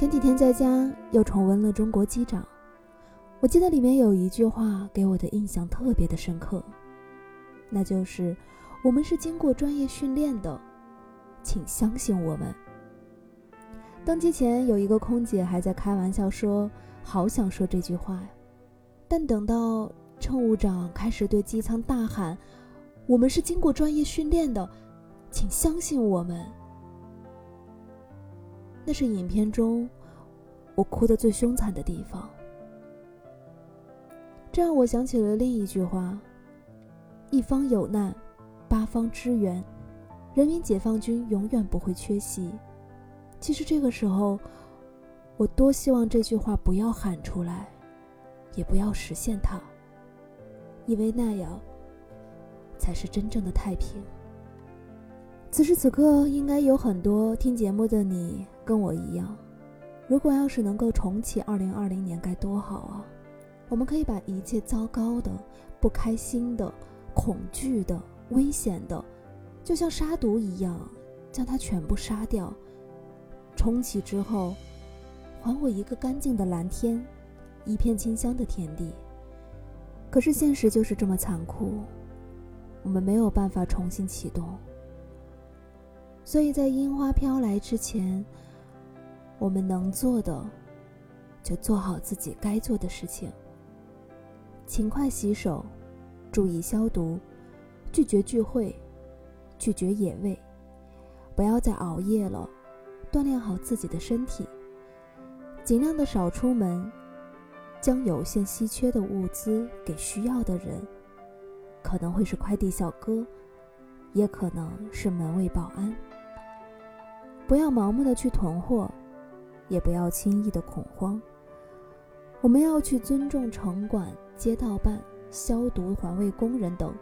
前几天在家又重温了《中国机长》，我记得里面有一句话给我的印象特别的深刻，那就是“我们是经过专业训练的，请相信我们”。登机前有一个空姐还在开玩笑说：“好想说这句话呀。”但等到乘务长开始对机舱大喊：“我们是经过专业训练的，请相信我们。”那是影片中我哭得最凶残的地方。这让我想起了另一句话：“一方有难，八方支援，人民解放军永远不会缺席。”其实这个时候，我多希望这句话不要喊出来，也不要实现它，因为那样才是真正的太平。此时此刻，应该有很多听节目的你跟我一样，如果要是能够重启二零二零年，该多好啊！我们可以把一切糟糕的、不开心的、恐惧的、危险的，就像杀毒一样，将它全部杀掉。重启之后，还我一个干净的蓝天，一片清香的天地。可是现实就是这么残酷，我们没有办法重新启动。所以在樱花飘来之前，我们能做的，就做好自己该做的事情。勤快洗手，注意消毒，拒绝聚会，拒绝野味，不要再熬夜了。锻炼好自己的身体，尽量的少出门，将有限稀缺的物资给需要的人，可能会是快递小哥，也可能是门卫保安。不要盲目的去囤货，也不要轻易的恐慌。我们要去尊重城管、街道办、消毒环卫工人等，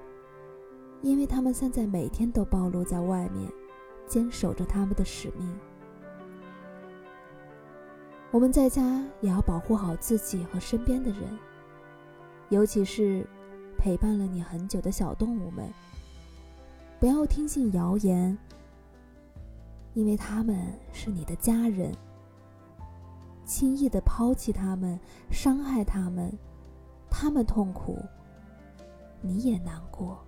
因为他们现在每天都暴露在外面，坚守着他们的使命。我们在家也要保护好自己和身边的人，尤其是陪伴了你很久的小动物们。不要听信谣言，因为他们是你的家人。轻易的抛弃他们，伤害他们，他们痛苦，你也难过。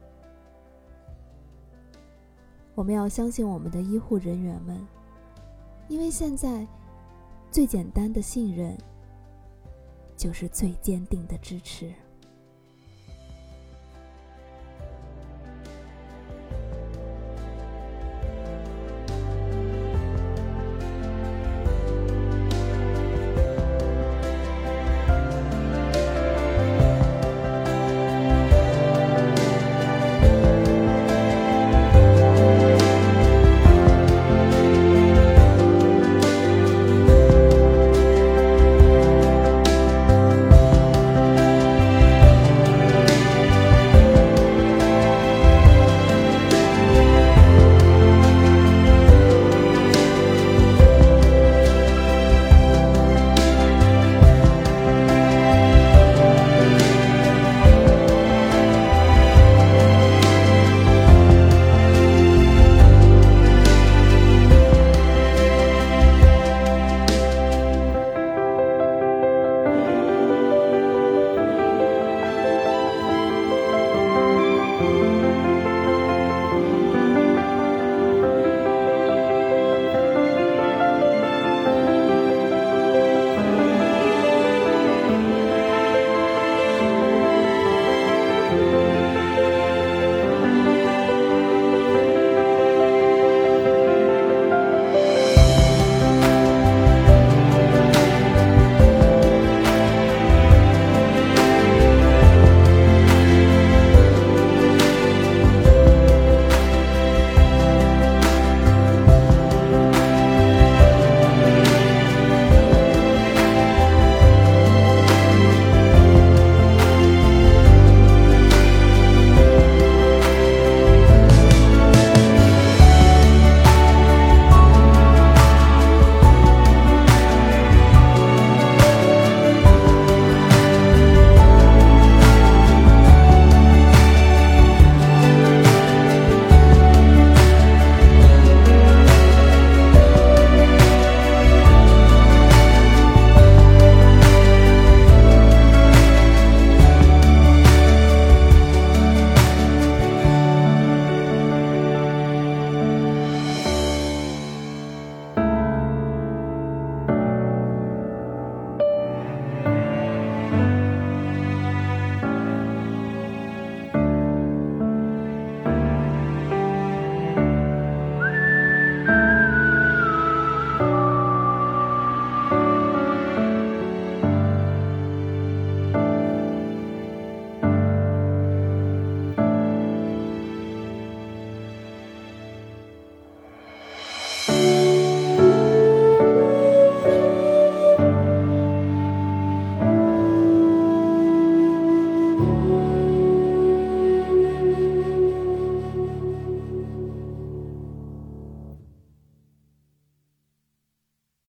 我们要相信我们的医护人员们，因为现在。最简单的信任，就是最坚定的支持。